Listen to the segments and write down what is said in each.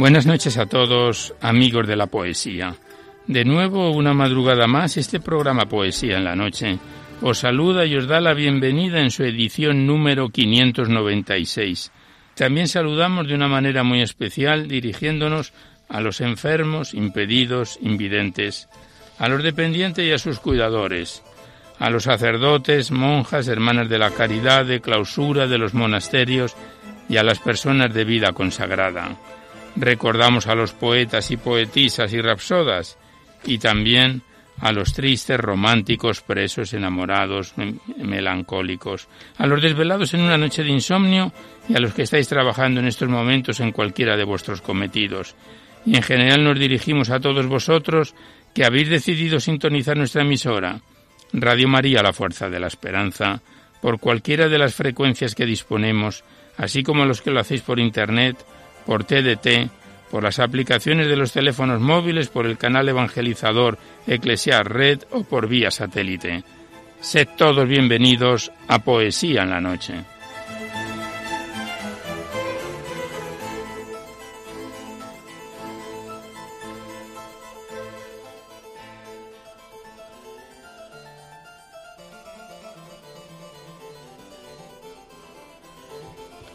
Buenas noches a todos, amigos de la poesía. De nuevo, una madrugada más, este programa Poesía en la Noche os saluda y os da la bienvenida en su edición número 596. También saludamos de una manera muy especial dirigiéndonos a los enfermos, impedidos, invidentes, a los dependientes y a sus cuidadores, a los sacerdotes, monjas, hermanas de la caridad, de clausura de los monasterios y a las personas de vida consagrada Recordamos a los poetas y poetisas y rapsodas y también a los tristes, románticos, presos, enamorados, melancólicos, a los desvelados en una noche de insomnio y a los que estáis trabajando en estos momentos en cualquiera de vuestros cometidos. Y en general nos dirigimos a todos vosotros que habéis decidido sintonizar nuestra emisora, Radio María, la Fuerza de la Esperanza, por cualquiera de las frecuencias que disponemos, así como los que lo hacéis por Internet, por TDT, por las aplicaciones de los teléfonos móviles, por el canal evangelizador Eclesiar Red o por vía satélite. Sed todos bienvenidos a Poesía en la Noche.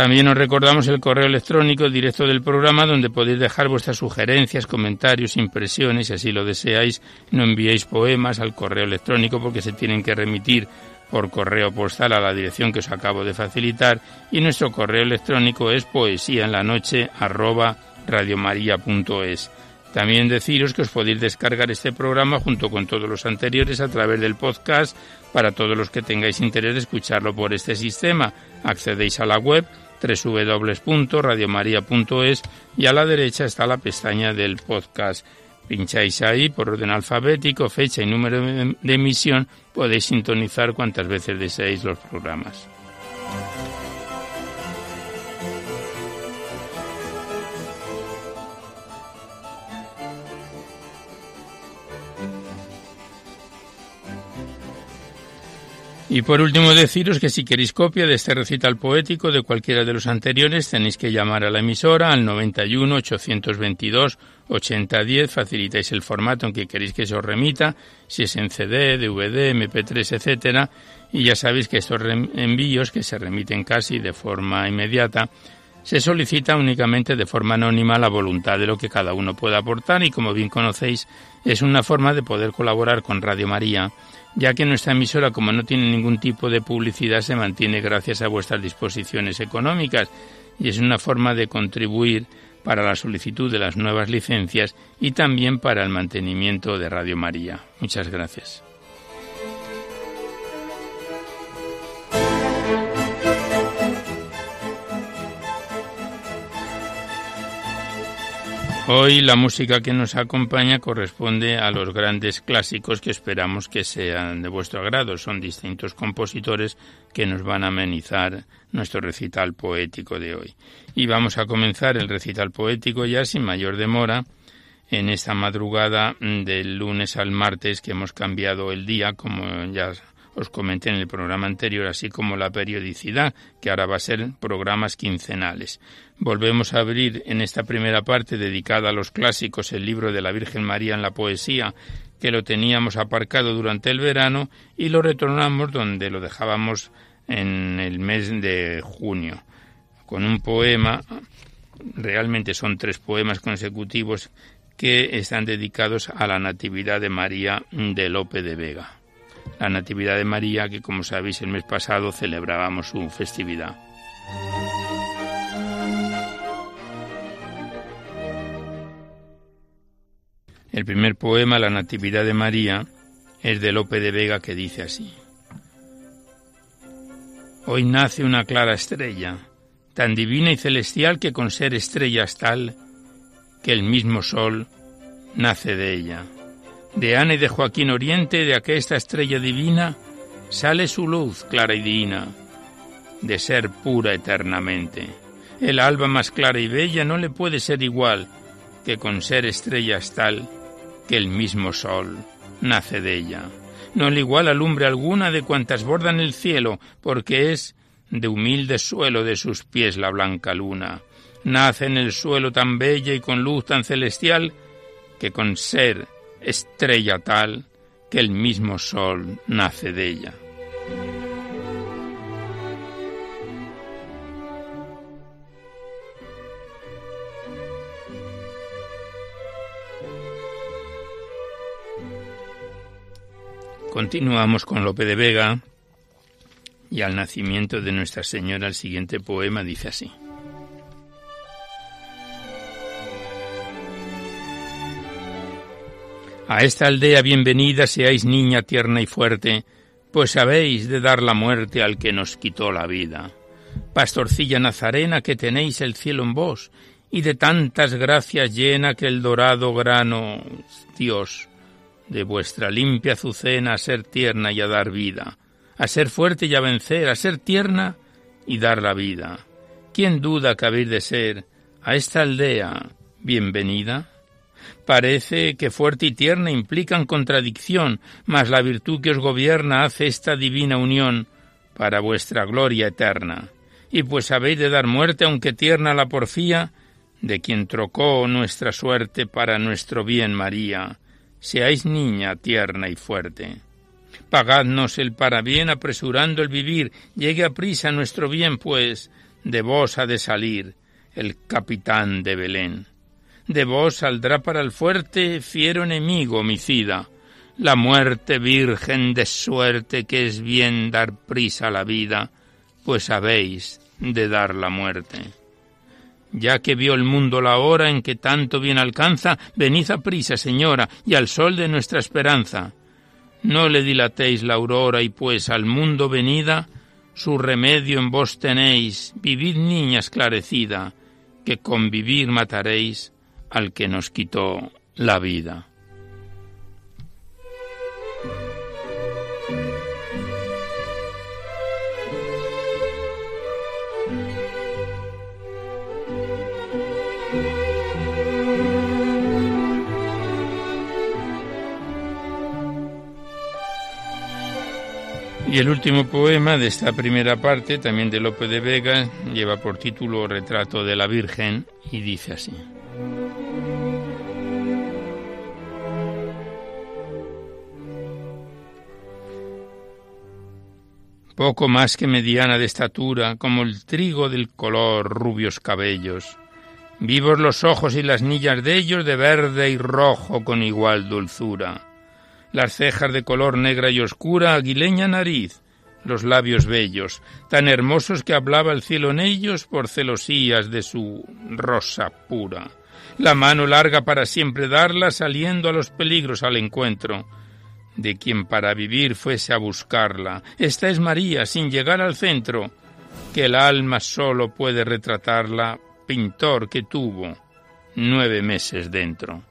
También os recordamos el correo electrónico directo del programa donde podéis dejar vuestras sugerencias, comentarios, impresiones, si así lo deseáis. No enviéis poemas al correo electrónico porque se tienen que remitir por correo postal a la dirección que os acabo de facilitar y nuestro correo electrónico es poesía en la noche radiomaria.es. También deciros que os podéis descargar este programa junto con todos los anteriores a través del podcast para todos los que tengáis interés de escucharlo por este sistema. Accedéis a la web www.radiomaria.es y a la derecha está la pestaña del podcast. Pincháis ahí por orden alfabético, fecha y número de emisión, podéis sintonizar cuantas veces deseéis los programas. Y por último deciros que si queréis copia de este recital poético de cualquiera de los anteriores tenéis que llamar a la emisora al 91 822 8010, facilitáis el formato en que queréis que se os remita, si es en CD, DVD, MP3, etcétera, y ya sabéis que estos envíos que se remiten casi de forma inmediata se solicita únicamente de forma anónima la voluntad de lo que cada uno pueda aportar y como bien conocéis es una forma de poder colaborar con Radio María ya que nuestra emisora, como no tiene ningún tipo de publicidad, se mantiene gracias a vuestras disposiciones económicas y es una forma de contribuir para la solicitud de las nuevas licencias y también para el mantenimiento de Radio María. Muchas gracias. Hoy la música que nos acompaña corresponde a los grandes clásicos que esperamos que sean de vuestro agrado. Son distintos compositores que nos van a amenizar nuestro recital poético de hoy. Y vamos a comenzar el recital poético ya sin mayor demora en esta madrugada del lunes al martes que hemos cambiado el día, como ya os comenté en el programa anterior, así como la periodicidad, que ahora va a ser programas quincenales. Volvemos a abrir en esta primera parte dedicada a los clásicos el libro de la Virgen María en la poesía, que lo teníamos aparcado durante el verano, y lo retornamos donde lo dejábamos en el mes de junio, con un poema, realmente son tres poemas consecutivos que están dedicados a la Natividad de María de Lope de Vega. La Natividad de María, que como sabéis el mes pasado celebrábamos su festividad. El primer poema, La Natividad de María, es de Lope de Vega que dice así. Hoy nace una clara estrella, tan divina y celestial que con ser estrella es tal que el mismo sol nace de ella. De Ana y de Joaquín Oriente, de aquesta estrella divina, sale su luz clara y divina, de ser pura eternamente. El alba más clara y bella no le puede ser igual que con ser estrella es tal que el mismo sol nace de ella. No le iguala lumbre alguna de cuantas bordan el cielo, porque es de humilde suelo de sus pies la blanca luna. Nace en el suelo tan bella y con luz tan celestial, que con ser estrella tal, que el mismo sol nace de ella. Continuamos con Lope de Vega y al nacimiento de Nuestra Señora el siguiente poema dice así. A esta aldea bienvenida seáis niña tierna y fuerte, pues sabéis de dar la muerte al que nos quitó la vida. Pastorcilla nazarena que tenéis el cielo en vos, y de tantas gracias llena que el dorado grano, Dios, de vuestra limpia azucena a ser tierna y a dar vida, a ser fuerte y a vencer, a ser tierna y dar la vida. ¿Quién duda que habéis de ser a esta aldea bienvenida? Parece que fuerte y tierna implican contradicción, mas la virtud que os gobierna hace esta divina unión para vuestra gloria eterna. Y pues habéis de dar muerte, aunque tierna la porfía, de quien trocó nuestra suerte para nuestro bien María, seáis niña tierna y fuerte. Pagadnos el para bien apresurando el vivir, llegue a prisa nuestro bien, pues de vos ha de salir el capitán de Belén. De vos saldrá para el fuerte fiero enemigo homicida, la muerte virgen de suerte que es bien dar prisa a la vida, pues habéis de dar la muerte. Ya que vio el mundo la hora en que tanto bien alcanza, venid a prisa, señora, y al sol de nuestra esperanza. No le dilatéis la aurora y pues al mundo venida, su remedio en vos tenéis, vivid niña esclarecida, que con vivir mataréis al que nos quitó la vida. Y el último poema de esta primera parte, también de Lope de Vega, lleva por título Retrato de la Virgen y dice así. Poco más que mediana de estatura, como el trigo del color rubios cabellos, vivos los ojos y las nillas de ellos de verde y rojo con igual dulzura. Las cejas de color negra y oscura, aguileña nariz, los labios bellos, tan hermosos que hablaba el cielo en ellos por celosías de su rosa pura. La mano larga para siempre darla, saliendo a los peligros al encuentro de quien para vivir fuese a buscarla. Esta es María, sin llegar al centro, que el alma solo puede retratarla, pintor que tuvo nueve meses dentro.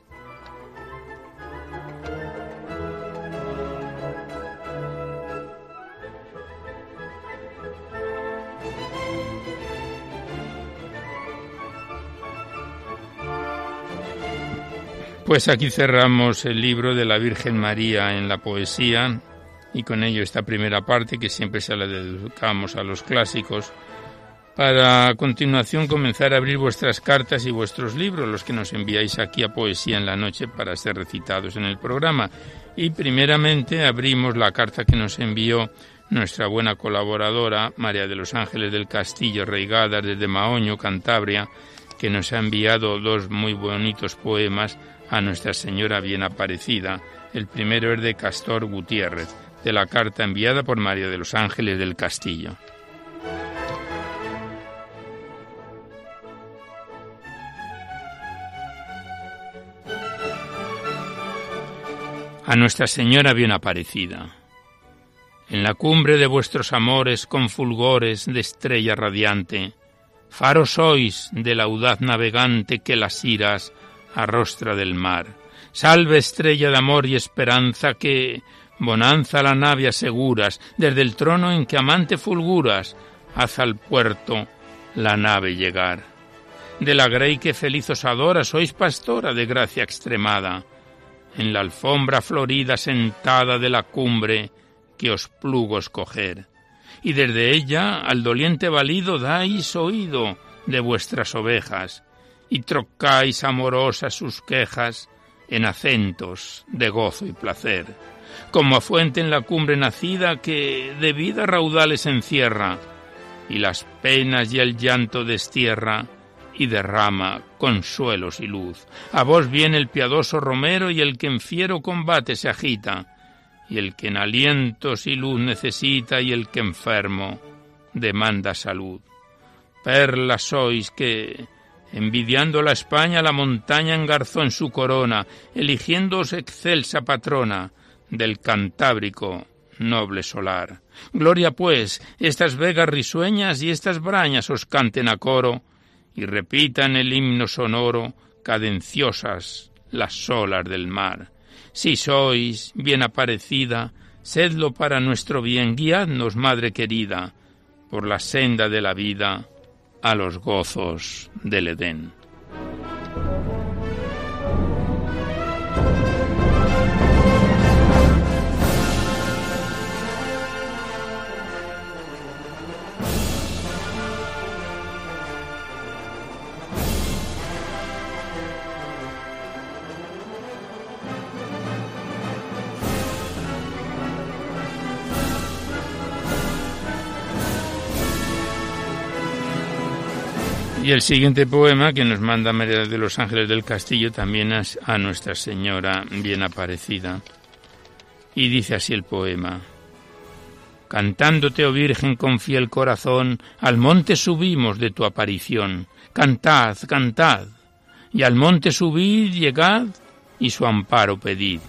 Pues aquí cerramos el libro de la Virgen María en la poesía y con ello esta primera parte que siempre se la dedicamos a los clásicos para a continuación comenzar a abrir vuestras cartas y vuestros libros, los que nos enviáis aquí a Poesía en la Noche para ser recitados en el programa. Y primeramente abrimos la carta que nos envió nuestra buena colaboradora, María de los Ángeles del Castillo Reigadas desde Maoño, Cantabria, que nos ha enviado dos muy bonitos poemas a Nuestra Señora Bien Aparecida. El primero es de Castor Gutiérrez, de la carta enviada por María de los Ángeles del Castillo. A Nuestra Señora Bien Aparecida. En la cumbre de vuestros amores con fulgores de estrella radiante, faro sois del audaz navegante que las iras arrostra del mar. Salve estrella de amor y esperanza que, bonanza la nave aseguras, desde el trono en que amante fulguras, haz al puerto la nave llegar. De la grey que feliz os adora, sois pastora de gracia extremada. En la alfombra florida sentada de la cumbre que os plugo escoger. Y desde ella al doliente valido dais oído de vuestras ovejas y trocáis amorosas sus quejas en acentos de gozo y placer, como a fuente en la cumbre nacida que de vida raudales encierra, y las penas y el llanto destierra, y derrama consuelos y luz. A vos viene el piadoso romero y el que en fiero combate se agita, y el que en alientos y luz necesita y el que enfermo demanda salud. Perla sois que Envidiando la España, la montaña engarzó en su corona, eligiéndoos excelsa patrona del Cantábrico noble solar. Gloria pues, estas vegas risueñas y estas brañas os canten a coro y repitan el himno sonoro cadenciosas las olas del mar. Si sois bien aparecida, sedlo para nuestro bien, guiadnos, Madre querida, por la senda de la vida a los gozos del Edén. Y el siguiente poema que nos manda María de los Ángeles del Castillo también es a Nuestra Señora bien aparecida. Y dice así el poema. Cantándote, oh Virgen, con fiel corazón, al monte subimos de tu aparición. Cantad, cantad, y al monte subid, llegad, y su amparo pedid.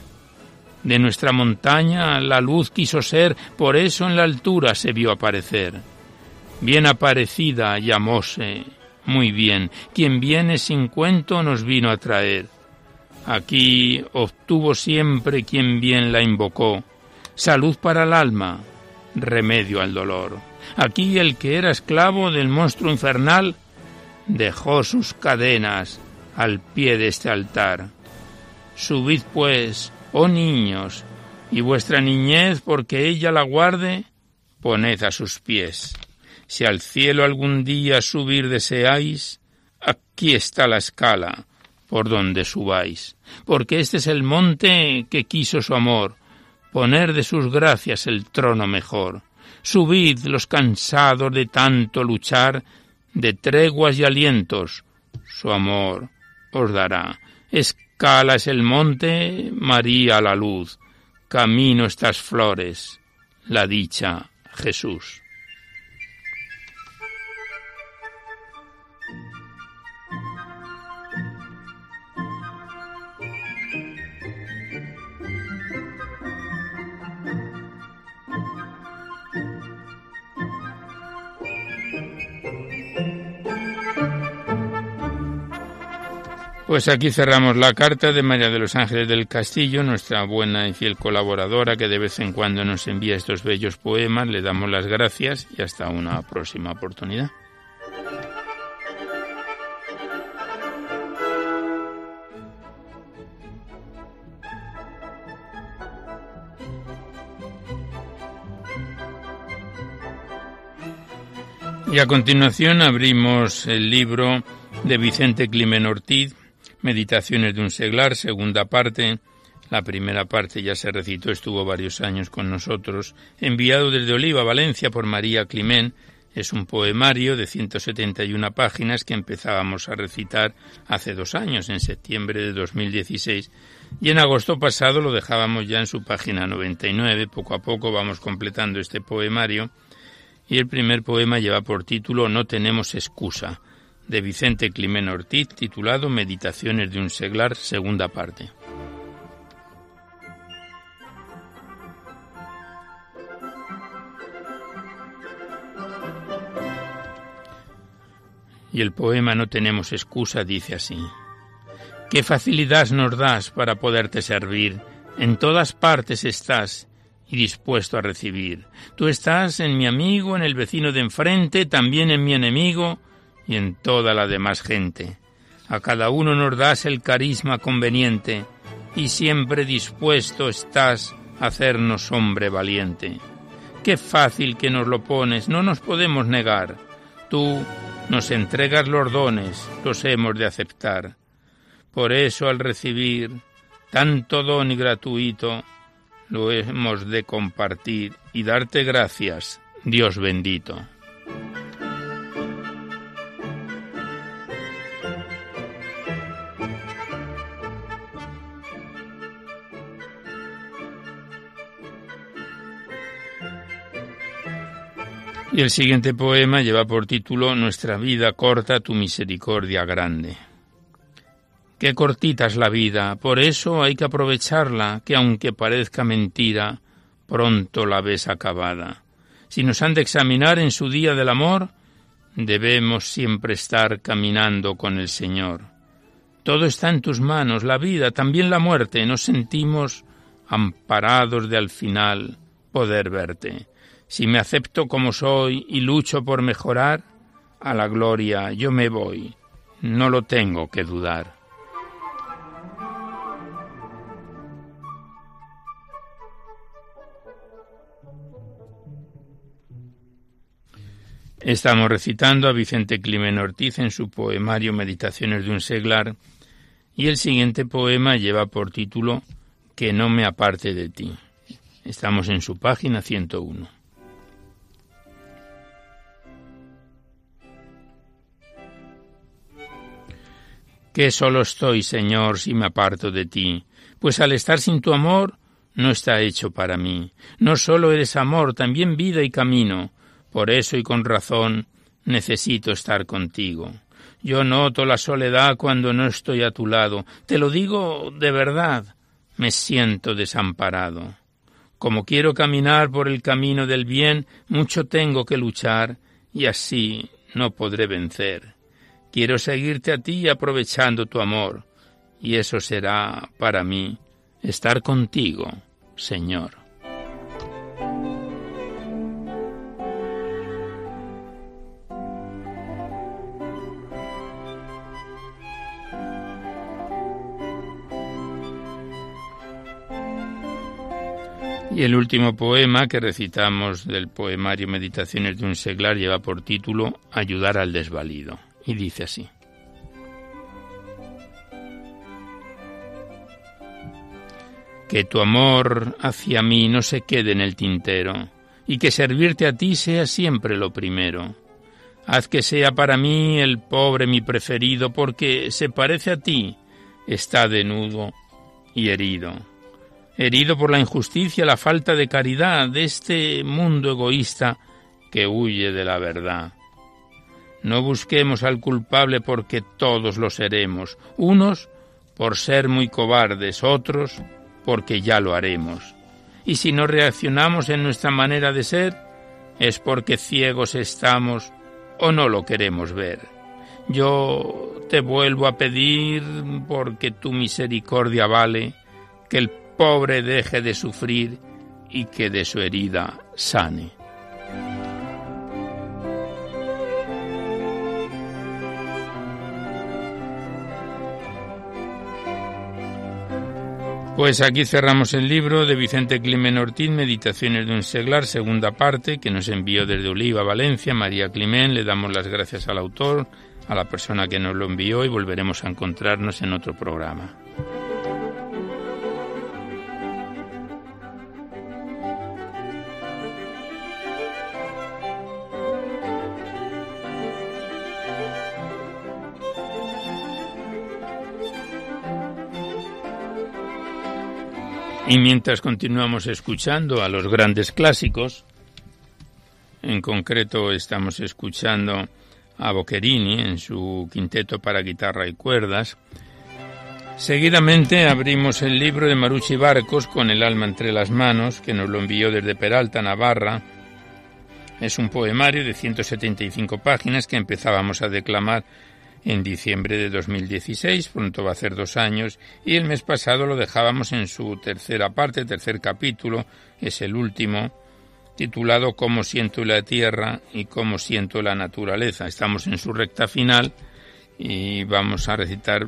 De nuestra montaña la luz quiso ser, por eso en la altura se vio aparecer. Bien aparecida llamóse, muy bien, quien viene sin cuento nos vino a traer. Aquí obtuvo siempre quien bien la invocó, salud para el alma, remedio al dolor. Aquí el que era esclavo del monstruo infernal dejó sus cadenas al pie de este altar. Subid pues, oh niños, y vuestra niñez, porque ella la guarde, poned a sus pies. Si al cielo algún día subir deseáis, aquí está la escala por donde subáis, porque este es el monte que quiso su amor, poner de sus gracias el trono mejor. Subid los cansados de tanto luchar, de treguas y alientos, su amor os dará. Escala es el monte, María la luz, camino estas flores, la dicha Jesús. Pues aquí cerramos la carta de María de los Ángeles del Castillo, nuestra buena y fiel colaboradora que de vez en cuando nos envía estos bellos poemas. Le damos las gracias y hasta una próxima oportunidad. Y a continuación abrimos el libro de Vicente Climen Ortiz, Meditaciones de un seglar, segunda parte, La primera parte ya se recitó, estuvo varios años con nosotros, enviado desde Oliva, Valencia, por María Climén. Es un poemario de 171 páginas que empezábamos a recitar hace dos años, en septiembre de 2016, y en agosto pasado lo dejábamos ya en su página 99. Poco a poco vamos completando este poemario, y el primer poema lleva por título No tenemos excusa, de Vicente Climén Ortiz, titulado Meditaciones de un seglar, segunda parte. Y el poema No tenemos excusa dice así. Qué facilidad nos das para poderte servir. En todas partes estás y dispuesto a recibir. Tú estás en mi amigo, en el vecino de enfrente, también en mi enemigo y en toda la demás gente. A cada uno nos das el carisma conveniente y siempre dispuesto estás a hacernos hombre valiente. Qué fácil que nos lo pones, no nos podemos negar. Tú nos entregas los dones, los hemos de aceptar. Por eso al recibir tanto don y gratuito, lo hemos de compartir y darte gracias, Dios bendito. Y el siguiente poema lleva por título Nuestra vida corta, tu misericordia grande. Qué cortita es la vida, por eso hay que aprovecharla, que aunque parezca mentira, pronto la ves acabada. Si nos han de examinar en su día del amor, debemos siempre estar caminando con el Señor. Todo está en tus manos, la vida, también la muerte, nos sentimos amparados de al final poder verte. Si me acepto como soy y lucho por mejorar, a la gloria yo me voy, no lo tengo que dudar. Estamos recitando a Vicente Climen Ortiz en su poemario Meditaciones de un seglar y el siguiente poema lleva por título Que no me aparte de ti. Estamos en su página 101. Que solo estoy, Señor, si me aparto de ti, pues al estar sin tu amor no está hecho para mí. No solo eres amor, también vida y camino. Por eso y con razón necesito estar contigo. Yo noto la soledad cuando no estoy a tu lado. Te lo digo de verdad. Me siento desamparado. Como quiero caminar por el camino del bien, mucho tengo que luchar y así no podré vencer. Quiero seguirte a ti aprovechando tu amor, y eso será para mí estar contigo, Señor. Y el último poema que recitamos del poemario Meditaciones de un seglar lleva por título Ayudar al desvalido y dice así. Que tu amor hacia mí no se quede en el tintero, y que servirte a ti sea siempre lo primero. Haz que sea para mí el pobre mi preferido, porque se parece a ti, está denudo y herido. Herido por la injusticia, la falta de caridad de este mundo egoísta que huye de la verdad. No busquemos al culpable porque todos lo seremos, unos por ser muy cobardes, otros porque ya lo haremos. Y si no reaccionamos en nuestra manera de ser, es porque ciegos estamos o no lo queremos ver. Yo te vuelvo a pedir, porque tu misericordia vale, que el pobre deje de sufrir y que de su herida sane. Pues aquí cerramos el libro de Vicente Climen Ortiz, Meditaciones de un seglar, segunda parte, que nos envió desde Oliva, Valencia, María Climen. Le damos las gracias al autor, a la persona que nos lo envió y volveremos a encontrarnos en otro programa. Y mientras continuamos escuchando a los grandes clásicos, en concreto estamos escuchando a Boccherini en su quinteto para guitarra y cuerdas, Seguidamente abrimos el libro de Marucci Barcos con el alma entre las manos, que nos lo envió desde Peralta, Navarra. Es un poemario de 175 páginas que empezábamos a declamar en diciembre de 2016, pronto va a ser dos años, y el mes pasado lo dejábamos en su tercera parte, tercer capítulo, es el último, titulado Cómo siento la tierra y cómo siento la naturaleza. Estamos en su recta final y vamos a recitar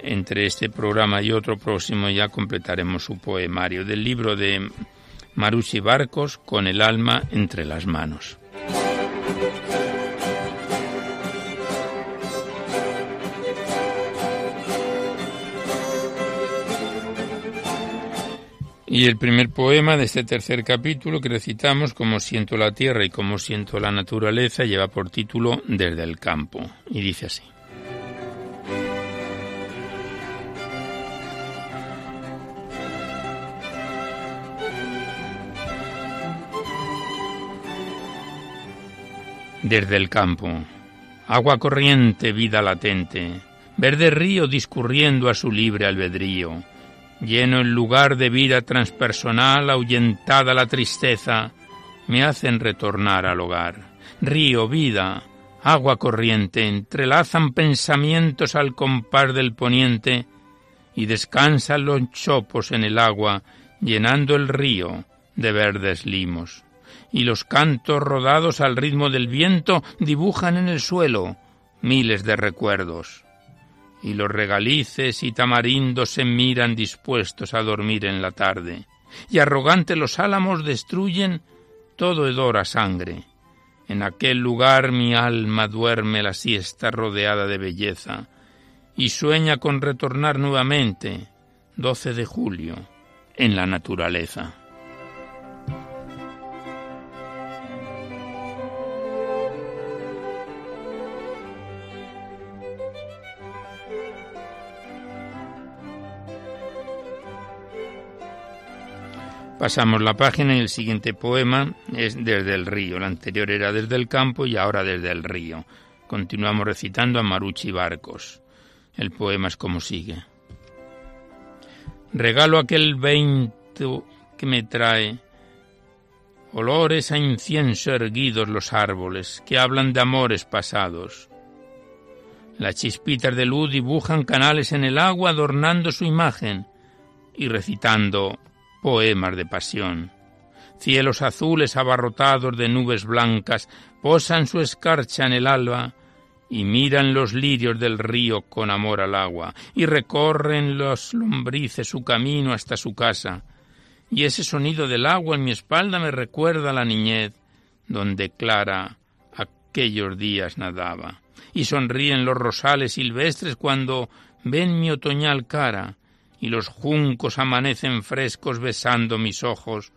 entre este programa y otro próximo ya completaremos su poemario del libro de Marucci Barcos con el alma entre las manos. Y el primer poema de este tercer capítulo que recitamos, Como siento la tierra y como siento la naturaleza, lleva por título Desde el campo. Y dice así. Desde el campo, agua corriente, vida latente, verde río discurriendo a su libre albedrío, lleno el lugar de vida transpersonal, ahuyentada la tristeza, me hacen retornar al hogar. Río, vida, agua corriente, entrelazan pensamientos al compás del poniente y descansan los chopos en el agua, llenando el río de verdes limos y los cantos rodados al ritmo del viento dibujan en el suelo miles de recuerdos. Y los regalices y tamarindos se miran dispuestos a dormir en la tarde, y arrogantes los álamos destruyen todo hedor a sangre. En aquel lugar mi alma duerme la siesta rodeada de belleza, y sueña con retornar nuevamente, 12 de julio, en la naturaleza. Pasamos la página y el siguiente poema es Desde el río. El anterior era Desde el campo y ahora Desde el río. Continuamos recitando a Marucci Barcos. El poema es como sigue. Regalo aquel viento que me trae olores a incienso erguidos los árboles que hablan de amores pasados. Las chispitas de luz dibujan canales en el agua adornando su imagen y recitando poemas de pasión. Cielos azules abarrotados de nubes blancas posan su escarcha en el alba y miran los lirios del río con amor al agua y recorren los lombrices su camino hasta su casa. Y ese sonido del agua en mi espalda me recuerda la niñez, donde Clara aquellos días nadaba. Y sonríen los rosales silvestres cuando ven mi otoñal cara y los juncos amanecen frescos besando mis ojos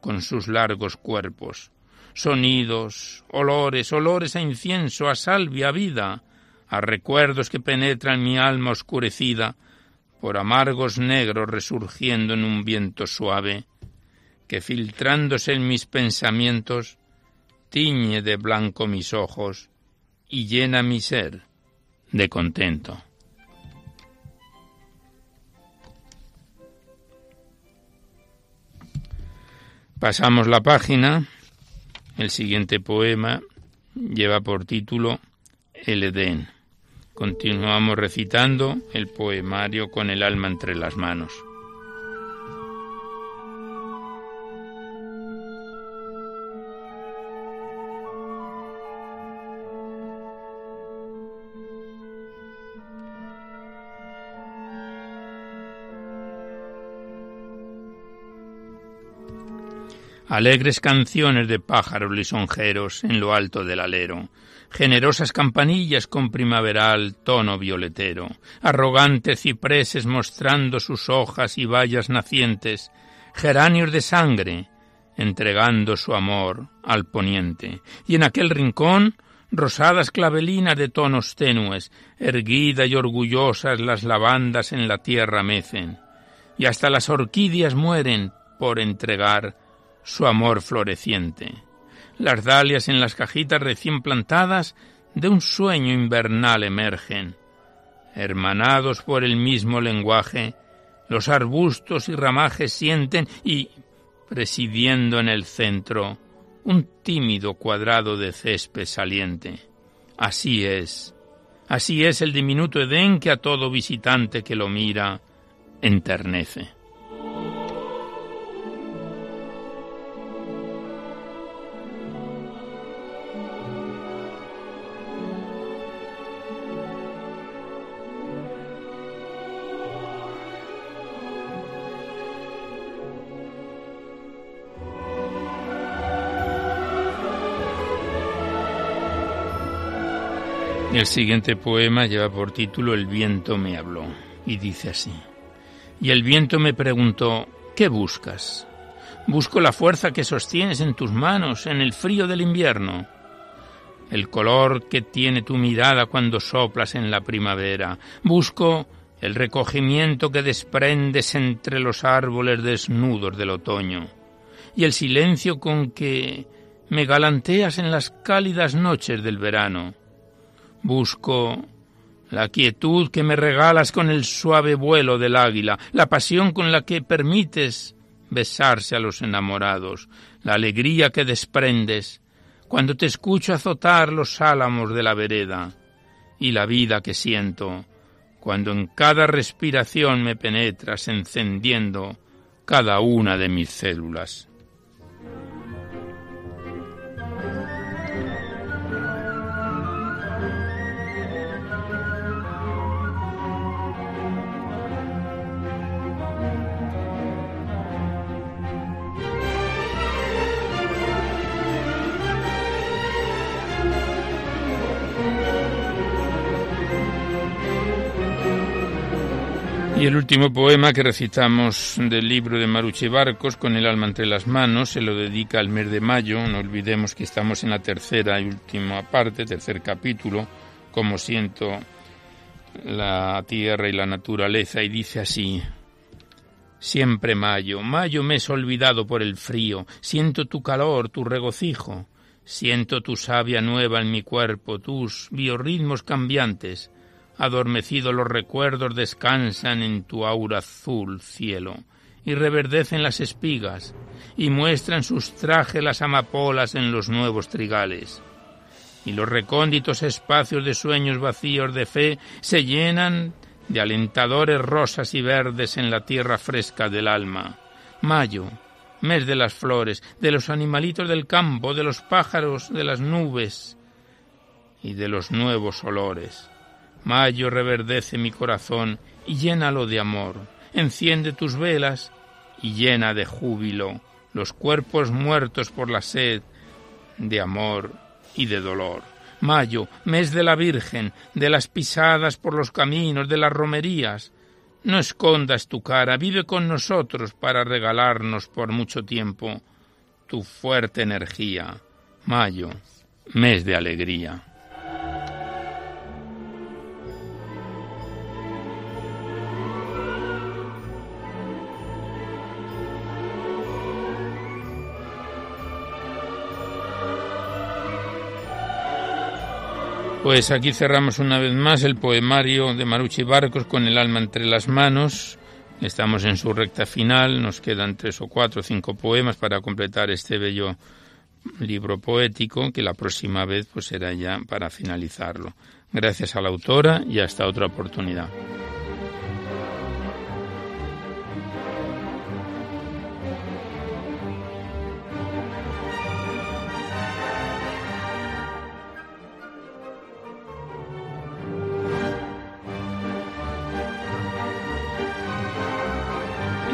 con sus largos cuerpos. Sonidos, olores, olores a incienso, a salvia, a vida, a recuerdos que penetran mi alma oscurecida por amargos negros resurgiendo en un viento suave, que filtrándose en mis pensamientos, tiñe de blanco mis ojos y llena mi ser de contento. Pasamos la página. El siguiente poema lleva por título El Edén. Continuamos recitando el poemario con el alma entre las manos. Alegres canciones de pájaros lisonjeros en lo alto del alero, generosas campanillas con primaveral tono violetero, arrogantes cipreses mostrando sus hojas y bayas nacientes, geranios de sangre, entregando su amor al poniente, y en aquel rincón rosadas clavelinas de tonos tenues, erguidas y orgullosas las lavandas en la tierra mecen, y hasta las orquídeas mueren por entregar su amor floreciente. Las dalias en las cajitas recién plantadas de un sueño invernal emergen. Hermanados por el mismo lenguaje, los arbustos y ramajes sienten y, presidiendo en el centro, un tímido cuadrado de césped saliente. Así es, así es el diminuto Edén que a todo visitante que lo mira enternece. El siguiente poema lleva por título El viento me habló y dice así. Y el viento me preguntó, ¿qué buscas? Busco la fuerza que sostienes en tus manos en el frío del invierno, el color que tiene tu mirada cuando soplas en la primavera. Busco el recogimiento que desprendes entre los árboles desnudos del otoño y el silencio con que me galanteas en las cálidas noches del verano. Busco la quietud que me regalas con el suave vuelo del águila, la pasión con la que permites besarse a los enamorados, la alegría que desprendes cuando te escucho azotar los álamos de la vereda, y la vida que siento cuando en cada respiración me penetras encendiendo cada una de mis células. Y el último poema que recitamos del libro de Maruche Barcos, con el alma entre las manos, se lo dedica al mes de mayo. No olvidemos que estamos en la tercera y última parte, tercer capítulo, como siento la tierra y la naturaleza, y dice así. Siempre mayo, mayo me es olvidado por el frío, siento tu calor, tu regocijo, siento tu savia nueva en mi cuerpo, tus biorritmos cambiantes, Adormecidos los recuerdos descansan en tu aura azul cielo, y reverdecen las espigas, y muestran sus trajes las amapolas en los nuevos trigales. Y los recónditos espacios de sueños vacíos de fe se llenan de alentadores rosas y verdes en la tierra fresca del alma. Mayo, mes de las flores, de los animalitos del campo, de los pájaros, de las nubes y de los nuevos olores. Mayo reverdece mi corazón y llénalo de amor. Enciende tus velas y llena de júbilo los cuerpos muertos por la sed de amor y de dolor. Mayo, mes de la Virgen, de las pisadas por los caminos, de las romerías. No escondas tu cara, vive con nosotros para regalarnos por mucho tiempo tu fuerte energía. Mayo, mes de alegría. Pues aquí cerramos una vez más el poemario de Maruchi Barcos con el alma entre las manos. Estamos en su recta final, nos quedan tres o cuatro o cinco poemas para completar este bello libro poético que la próxima vez pues será ya para finalizarlo. Gracias a la autora y hasta otra oportunidad.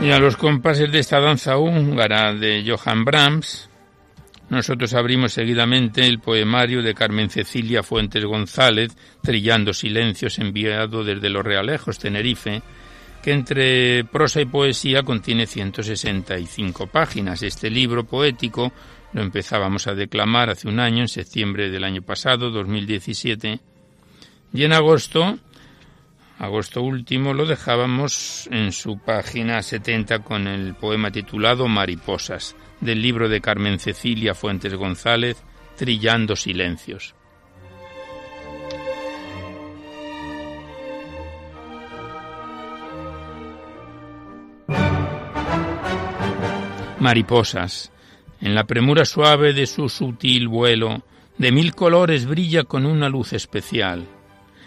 Y a los compases de esta danza húngara de Johann Brahms, nosotros abrimos seguidamente el poemario de Carmen Cecilia Fuentes González, Trillando Silencios, enviado desde Los Realejos, Tenerife, que entre prosa y poesía contiene 165 páginas. Este libro poético lo empezábamos a declamar hace un año, en septiembre del año pasado, 2017, y en agosto Agosto último lo dejábamos en su página 70 con el poema titulado Mariposas, del libro de Carmen Cecilia Fuentes González, Trillando Silencios. Mariposas, en la premura suave de su sutil vuelo, de mil colores brilla con una luz especial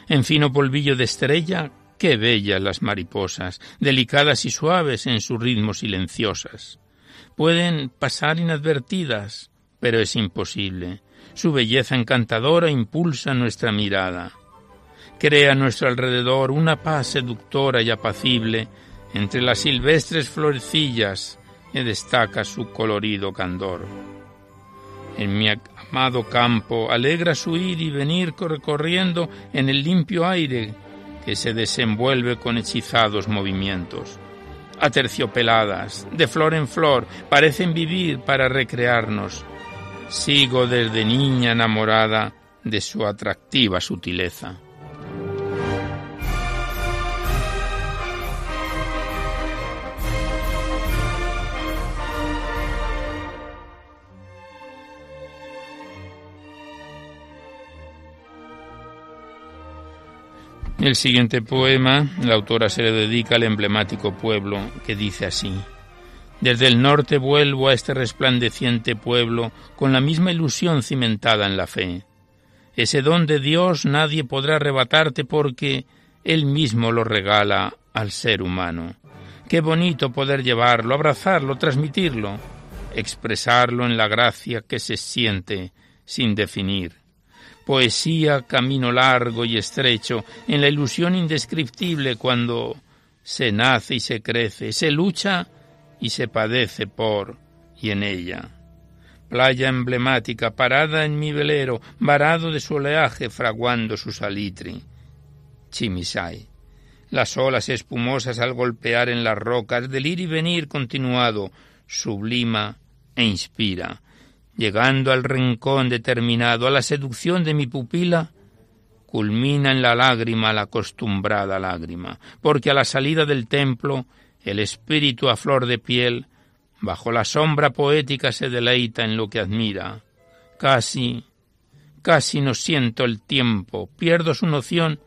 en fino polvillo de estrella, qué bellas las mariposas, delicadas y suaves en su ritmo silenciosas. Pueden pasar inadvertidas, pero es imposible. Su belleza encantadora impulsa nuestra mirada. Crea a nuestro alrededor una paz seductora y apacible entre las silvestres florecillas que destaca su colorido candor. En mi amado campo, alegra su ir y venir recorriendo en el limpio aire que se desenvuelve con hechizados movimientos. Aterciopeladas, de flor en flor, parecen vivir para recrearnos. Sigo desde niña enamorada de su atractiva sutileza. El siguiente poema, la autora se le dedica al emblemático pueblo que dice así. Desde el norte vuelvo a este resplandeciente pueblo con la misma ilusión cimentada en la fe. Ese don de Dios nadie podrá arrebatarte porque Él mismo lo regala al ser humano. Qué bonito poder llevarlo, abrazarlo, transmitirlo, expresarlo en la gracia que se siente sin definir poesía camino largo y estrecho, en la ilusión indescriptible cuando se nace y se crece, se lucha y se padece por y en ella. Playa emblemática, parada en mi velero, varado de su oleaje, fraguando su salitri. Chimisay. Las olas espumosas al golpear en las rocas, del ir y venir continuado, sublima e inspira llegando al rincón determinado, a la seducción de mi pupila, culmina en la lágrima la acostumbrada lágrima, porque a la salida del templo el espíritu a flor de piel, bajo la sombra poética se deleita en lo que admira. Casi, casi no siento el tiempo, pierdo su noción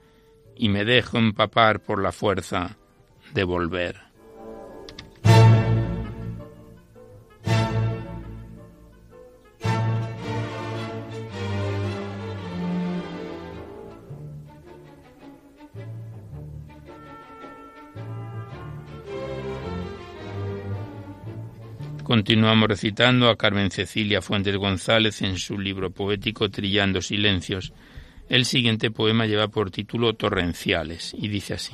y me dejo empapar por la fuerza de volver. Continuamos recitando a Carmen Cecilia Fuentes González en su libro poético Trillando Silencios. El siguiente poema lleva por título Torrenciales y dice así.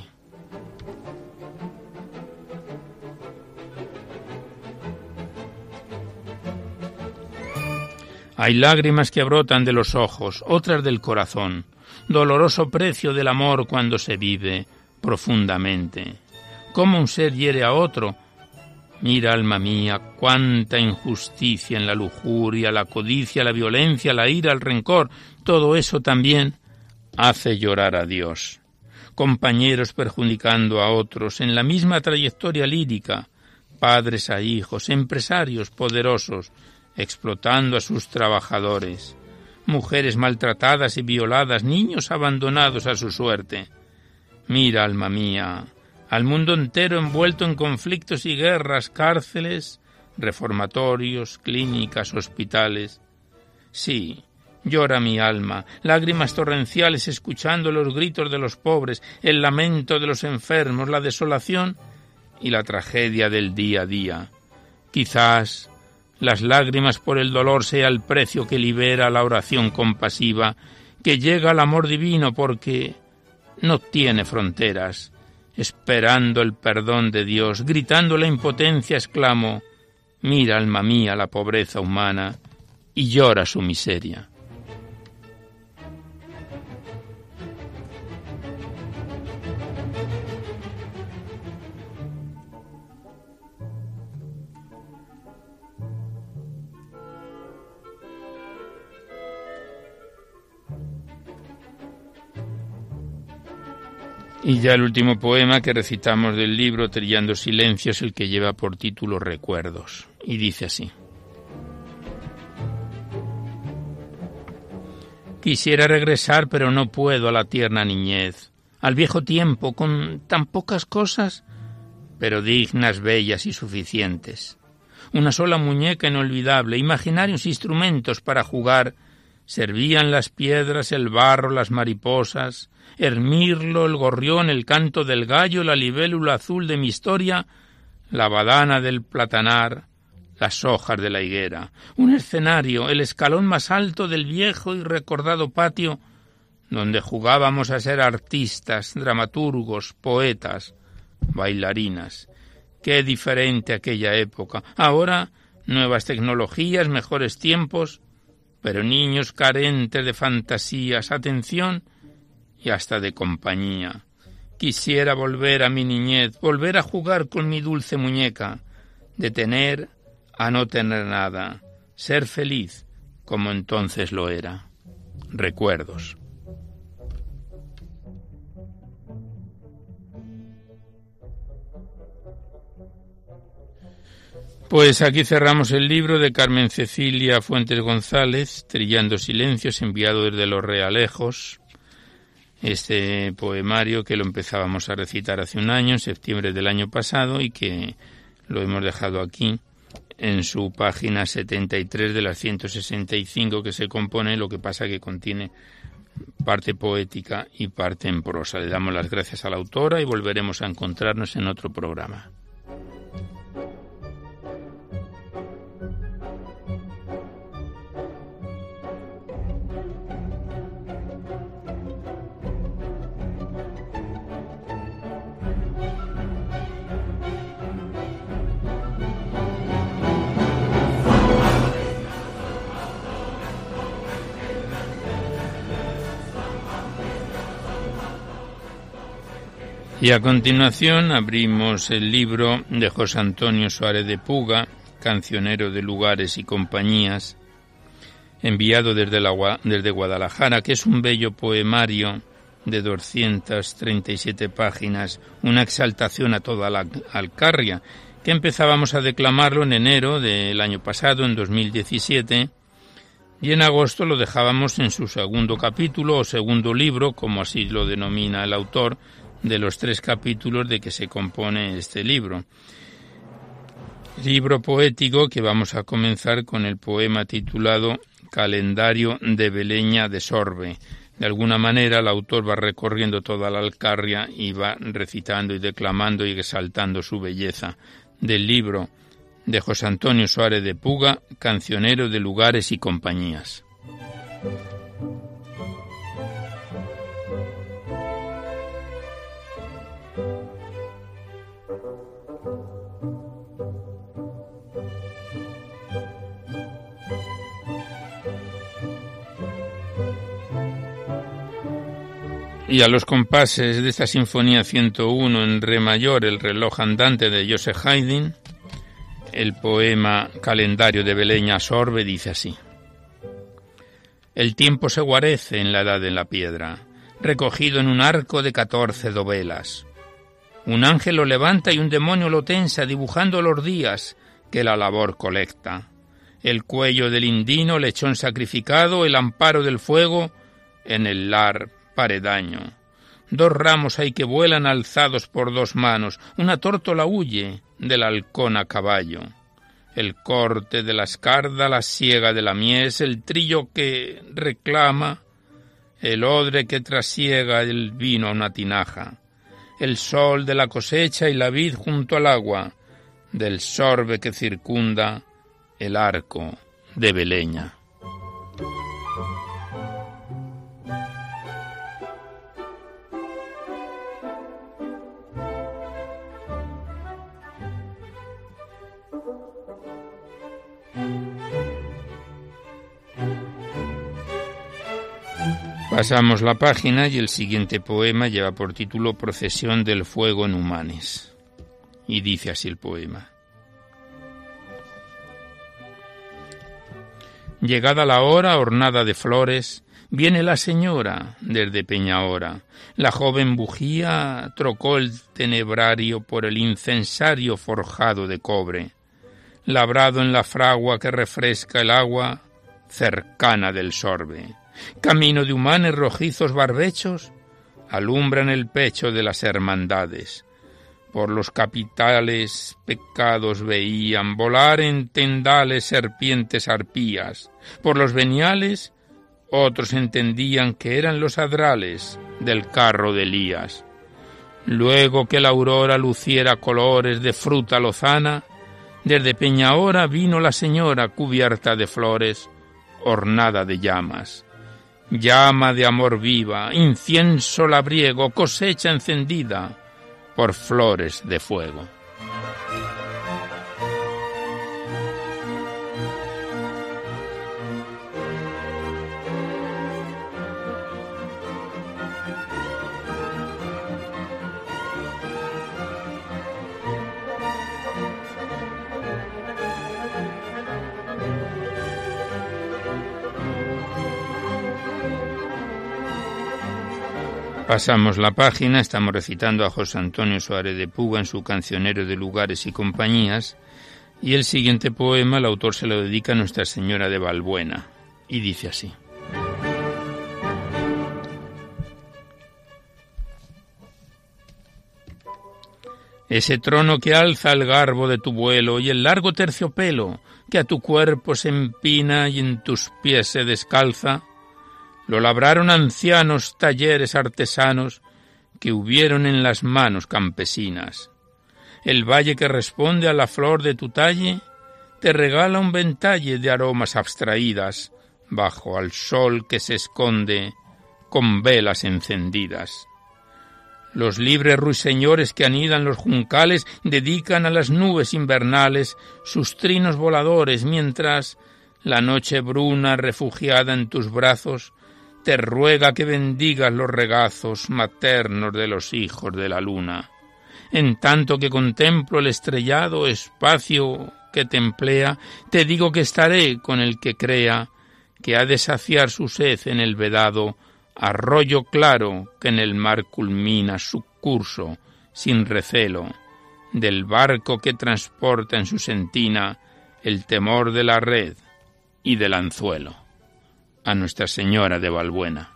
Hay lágrimas que brotan de los ojos, otras del corazón, doloroso precio del amor cuando se vive profundamente. Como un ser hiere a otro, Mira, alma mía, cuánta injusticia en la lujuria, la codicia, la violencia, la ira, el rencor, todo eso también hace llorar a Dios. Compañeros perjudicando a otros en la misma trayectoria lírica, padres a hijos, empresarios poderosos, explotando a sus trabajadores, mujeres maltratadas y violadas, niños abandonados a su suerte. Mira, alma mía, al mundo entero envuelto en conflictos y guerras, cárceles, reformatorios, clínicas, hospitales. Sí, llora mi alma, lágrimas torrenciales escuchando los gritos de los pobres, el lamento de los enfermos, la desolación y la tragedia del día a día. Quizás las lágrimas por el dolor sea el precio que libera la oración compasiva, que llega al amor divino porque no tiene fronteras esperando el perdón de Dios, gritando la impotencia, exclamo, mira, alma mía, la pobreza humana, y llora su miseria. Y ya el último poema que recitamos del libro Trillando Silencio es el que lleva por título Recuerdos. Y dice así. Quisiera regresar, pero no puedo a la tierna niñez, al viejo tiempo, con tan pocas cosas, pero dignas, bellas y suficientes. Una sola muñeca inolvidable, imaginarios instrumentos para jugar, servían las piedras, el barro, las mariposas, Hermirlo, el gorrión, el canto del gallo, la libélula azul de mi historia, la badana del platanar, las hojas de la higuera, un escenario, el escalón más alto del viejo y recordado patio, donde jugábamos a ser artistas, dramaturgos, poetas, bailarinas. Qué diferente aquella época. Ahora nuevas tecnologías, mejores tiempos, pero niños carentes de fantasías, atención y hasta de compañía. Quisiera volver a mi niñez, volver a jugar con mi dulce muñeca, de tener a no tener nada, ser feliz como entonces lo era. Recuerdos. Pues aquí cerramos el libro de Carmen Cecilia Fuentes González, Trillando Silencios, enviado desde los Realejos, este poemario que lo empezábamos a recitar hace un año, en septiembre del año pasado, y que lo hemos dejado aquí en su página 73 de las 165 que se compone, lo que pasa que contiene parte poética y parte en prosa. Le damos las gracias a la autora y volveremos a encontrarnos en otro programa. Y a continuación abrimos el libro de José Antonio Suárez de Puga, cancionero de lugares y compañías, enviado desde, la, desde Guadalajara, que es un bello poemario de 237 páginas, una exaltación a toda la Alcarria, que empezábamos a declamarlo en enero del año pasado, en 2017, y en agosto lo dejábamos en su segundo capítulo o segundo libro, como así lo denomina el autor, de los tres capítulos de que se compone este libro. Libro poético que vamos a comenzar con el poema titulado Calendario de Beleña de Sorbe. De alguna manera el autor va recorriendo toda la Alcarria y va recitando y declamando y exaltando su belleza. Del libro de José Antonio Suárez de Puga, Cancionero de Lugares y Compañías. Y a los compases de esta Sinfonía 101 en Re mayor, el reloj andante de Joseph Haydn, el poema Calendario de Beleña Sorbe dice así. El tiempo se guarece en la edad de la piedra, recogido en un arco de catorce dovelas. Un ángel lo levanta y un demonio lo tensa, dibujando los días que la labor colecta. El cuello del indino, lechón sacrificado, el amparo del fuego en el lar paredaño. Dos ramos hay que vuelan alzados por dos manos, una tórtola huye del halcón a caballo. El corte de la escarda, la siega de la mies, el trillo que reclama, el odre que trasiega el vino a una tinaja, el sol de la cosecha y la vid junto al agua, del sorbe que circunda el arco de Beleña. Pasamos la página y el siguiente poema lleva por título Procesión del Fuego en Humanes. Y dice así el poema. Llegada la hora ornada de flores, Viene la señora desde Peñahora. La joven bujía trocó el tenebrario por el incensario forjado de cobre. Labrado en la fragua que refresca el agua cercana del sorbe. Camino de humanes rojizos barbechos alumbran el pecho de las hermandades. Por los capitales pecados veían volar en tendales serpientes arpías. Por los veniales otros entendían que eran los adrales del carro de Elías. Luego que la aurora luciera colores de fruta lozana, desde Peñahora vino la señora cubierta de flores, ornada de llamas. Llama de amor viva, incienso labriego, cosecha encendida por flores de fuego. Pasamos la página, estamos recitando a José Antonio Suárez de Puga en su cancionero de lugares y compañías, y el siguiente poema el autor se lo dedica a Nuestra Señora de Valbuena, y dice así. Ese trono que alza el garbo de tu vuelo y el largo terciopelo que a tu cuerpo se empina y en tus pies se descalza, lo labraron ancianos talleres artesanos que hubieron en las manos campesinas. El valle que responde a la flor de tu talle te regala un ventalle de aromas abstraídas bajo al sol que se esconde con velas encendidas. Los libres ruiseñores que anidan los juncales dedican a las nubes invernales sus trinos voladores mientras la noche bruna refugiada en tus brazos te ruega que bendigas los regazos maternos de los hijos de la luna. En tanto que contemplo el estrellado espacio que te emplea, te digo que estaré con el que crea que ha de saciar su sed en el vedado arroyo claro que en el mar culmina su curso sin recelo, del barco que transporta en su sentina el temor de la red y del anzuelo a Nuestra Señora de Valbuena.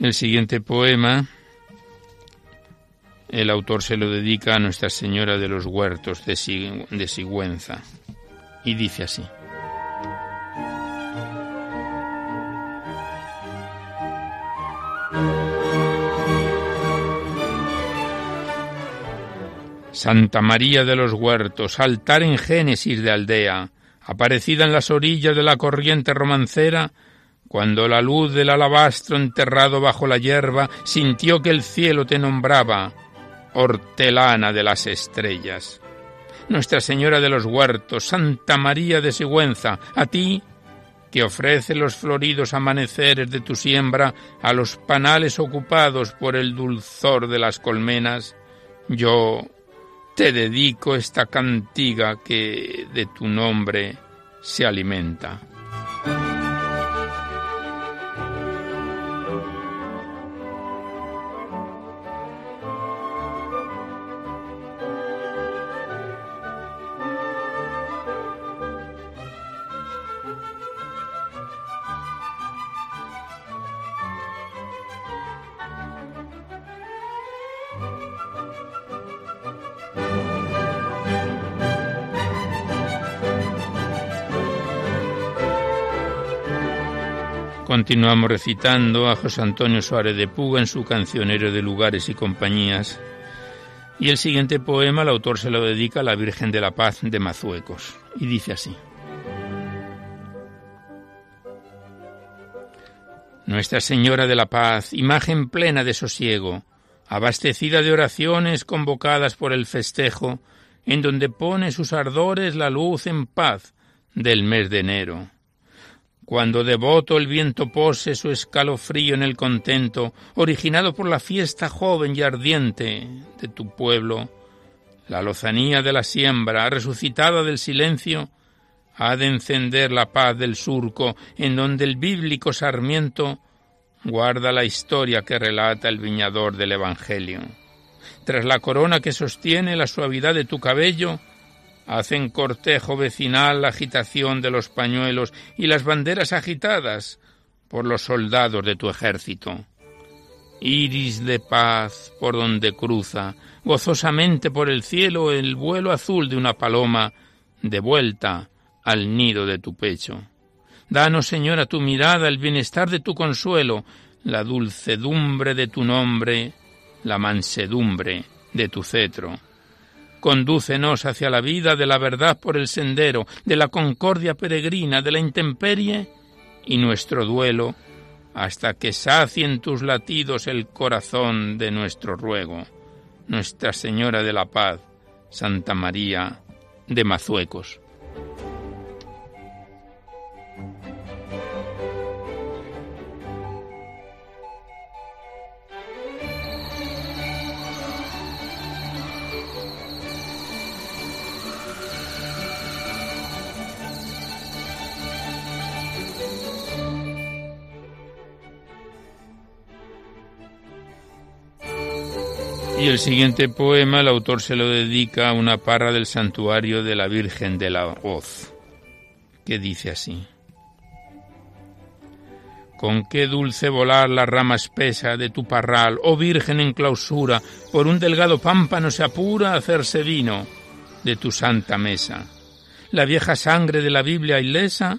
El siguiente poema, el autor se lo dedica a Nuestra Señora de los Huertos de, Sigüenza y dice así. Santa María de los Huertos, altar en Génesis de aldea, aparecida en las orillas de la corriente romancera, cuando la luz del alabastro enterrado bajo la hierba sintió que el cielo te nombraba, hortelana de las estrellas. Nuestra Señora de los Huertos, Santa María de Sigüenza, a ti, que ofrece los floridos amaneceres de tu siembra a los panales ocupados por el dulzor de las colmenas, yo, te dedico esta cantiga que de tu nombre se alimenta. Continuamos recitando a José Antonio Suárez de Puga en su cancionero de lugares y compañías. Y el siguiente poema el autor se lo dedica a la Virgen de la Paz de Mazuecos. Y dice así. Nuestra Señora de la Paz, imagen plena de sosiego, abastecida de oraciones convocadas por el festejo, en donde pone sus ardores la luz en paz del mes de enero cuando devoto el viento pose su escalofrío en el contento, originado por la fiesta joven y ardiente de tu pueblo, La lozanía de la siembra, resucitada del silencio, ha de encender la paz del surco en donde el bíblico sarmiento guarda la historia que relata el viñador del Evangelio. Tras la corona que sostiene la suavidad de tu cabello, hacen cortejo vecinal la agitación de los pañuelos y las banderas agitadas por los soldados de tu ejército. Iris de paz por donde cruza, gozosamente por el cielo el vuelo azul de una paloma, de vuelta al nido de tu pecho. Danos, Señor, a tu mirada el bienestar de tu consuelo, la dulcedumbre de tu nombre, la mansedumbre de tu cetro. Condúcenos hacia la vida de la verdad por el sendero, de la concordia peregrina, de la intemperie y nuestro duelo, hasta que sacien tus latidos el corazón de nuestro ruego. Nuestra Señora de la Paz, Santa María de Mazuecos. El siguiente poema el autor se lo dedica a una parra del santuario de la Virgen de la Voz, que dice así. Con qué dulce volar la rama espesa de tu parral, oh Virgen en clausura, por un delgado pámpano se apura a hacerse vino de tu santa mesa. La vieja sangre de la Biblia ilesa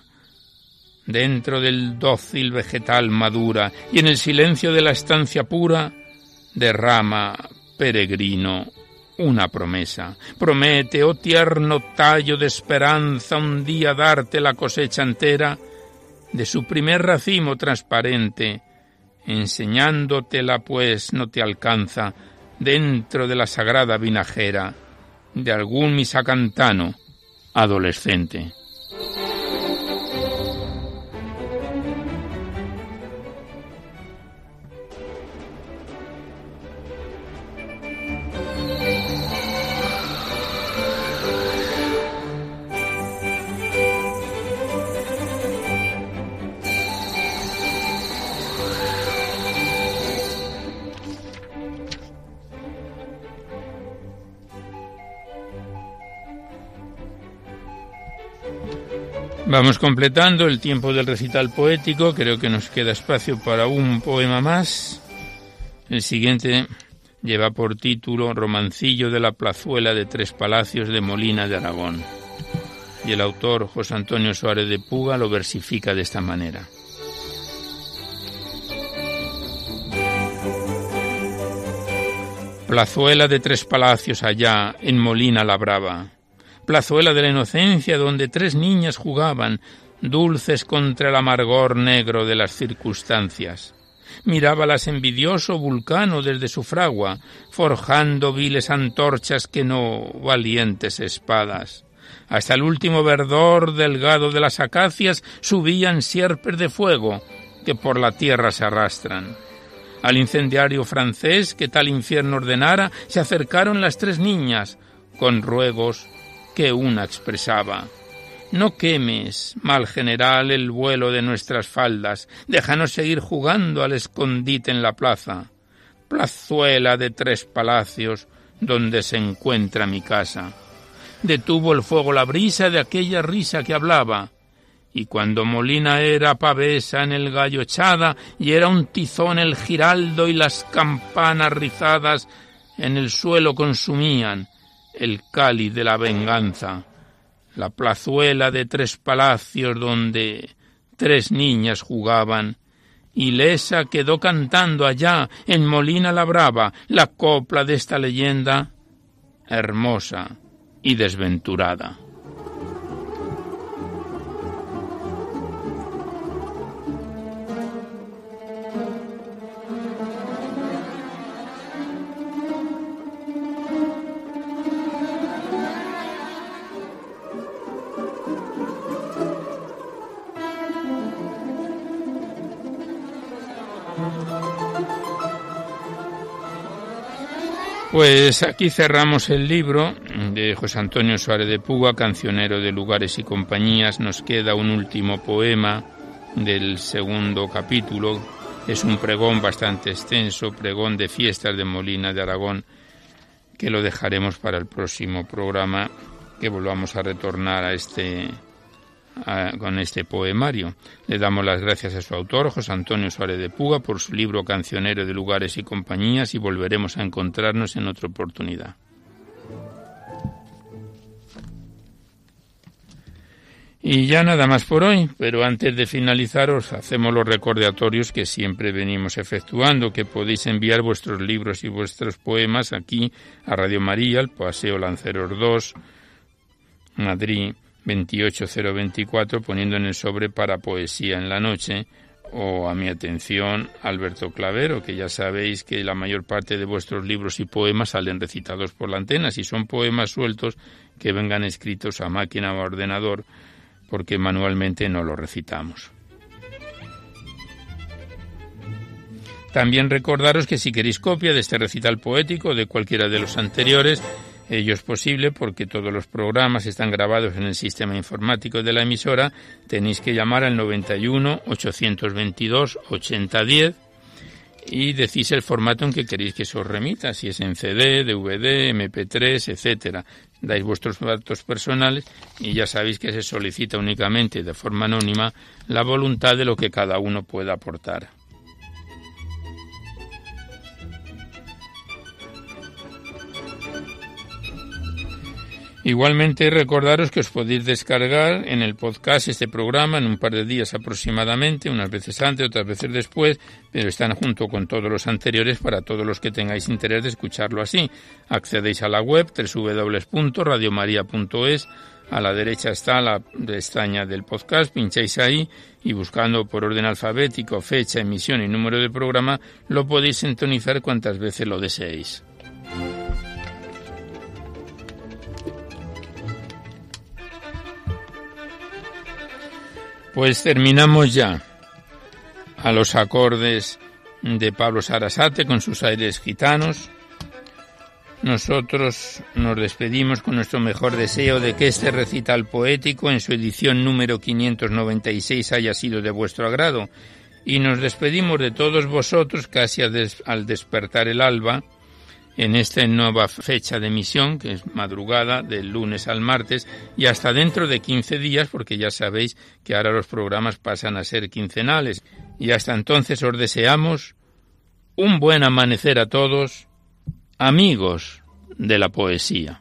dentro del dócil vegetal madura y en el silencio de la estancia pura derrama peregrino, una promesa. Promete, oh tierno tallo de esperanza, un día darte la cosecha entera de su primer racimo transparente, enseñándotela pues no te alcanza dentro de la sagrada vinajera de algún misacantano adolescente. Completando el tiempo del recital poético, creo que nos queda espacio para un poema más. El siguiente lleva por título Romancillo de la plazuela de Tres Palacios de Molina de Aragón. Y el autor José Antonio Suárez de Puga lo versifica de esta manera. Plazuela de Tres Palacios allá, en Molina la Brava plazuela de la inocencia donde tres niñas jugaban, dulces contra el amargor negro de las circunstancias. Mirábalas envidioso Vulcano desde su fragua, forjando viles antorchas que no valientes espadas. Hasta el último verdor delgado de las acacias subían sierpes de fuego que por la tierra se arrastran. Al incendiario francés que tal infierno ordenara se acercaron las tres niñas, con ruegos que una expresaba. No quemes, mal general, el vuelo de nuestras faldas, déjanos seguir jugando al escondite en la plaza, plazuela de tres palacios donde se encuentra mi casa. Detuvo el fuego la brisa de aquella risa que hablaba, y cuando Molina era pavesa en el gallo echada, y era un tizón el giraldo y las campanas rizadas en el suelo consumían, el cáliz de la venganza, la plazuela de tres palacios donde tres niñas jugaban, y Lesa quedó cantando allá en Molina la Brava la copla de esta leyenda hermosa y desventurada. Pues aquí cerramos el libro de José Antonio Suárez de Puga, cancionero de lugares y compañías. Nos queda un último poema del segundo capítulo. Es un pregón bastante extenso, pregón de fiestas de Molina de Aragón, que lo dejaremos para el próximo programa, que volvamos a retornar a este con este poemario. Le damos las gracias a su autor, José Antonio Suárez de Puga, por su libro Cancionero de Lugares y Compañías y volveremos a encontrarnos en otra oportunidad. Y ya nada más por hoy, pero antes de finalizar os hacemos los recordatorios que siempre venimos efectuando, que podéis enviar vuestros libros y vuestros poemas aquí a Radio María, al Paseo Lanceros 2, Madrid 28024 poniendo en el sobre para poesía en la noche o a mi atención Alberto Clavero, que ya sabéis que la mayor parte de vuestros libros y poemas salen recitados por la antena. Si son poemas sueltos, que vengan escritos a máquina o ordenador, porque manualmente no los recitamos. También recordaros que si queréis copia de este recital poético o de cualquiera de los anteriores, Ello es posible porque todos los programas están grabados en el sistema informático de la emisora. Tenéis que llamar al 91 822 8010 y decís el formato en que queréis que se os remita, si es en CD, DVD, MP3, etcétera. Dais vuestros datos personales y ya sabéis que se solicita únicamente de forma anónima la voluntad de lo que cada uno pueda aportar. Igualmente recordaros que os podéis descargar en el podcast este programa en un par de días aproximadamente, unas veces antes, otras veces después, pero están junto con todos los anteriores para todos los que tengáis interés de escucharlo así. Accedéis a la web www.radiomaria.es, a la derecha está la pestaña del podcast, pincháis ahí y buscando por orden alfabético fecha, emisión y número de programa, lo podéis sintonizar cuantas veces lo deseéis. Pues terminamos ya a los acordes de Pablo Sarasate con sus aires gitanos. Nosotros nos despedimos con nuestro mejor deseo de que este recital poético en su edición número 596 haya sido de vuestro agrado y nos despedimos de todos vosotros casi al despertar el alba en esta nueva fecha de emisión, que es madrugada del lunes al martes, y hasta dentro de 15 días, porque ya sabéis que ahora los programas pasan a ser quincenales. Y hasta entonces os deseamos un buen amanecer a todos, amigos de la poesía.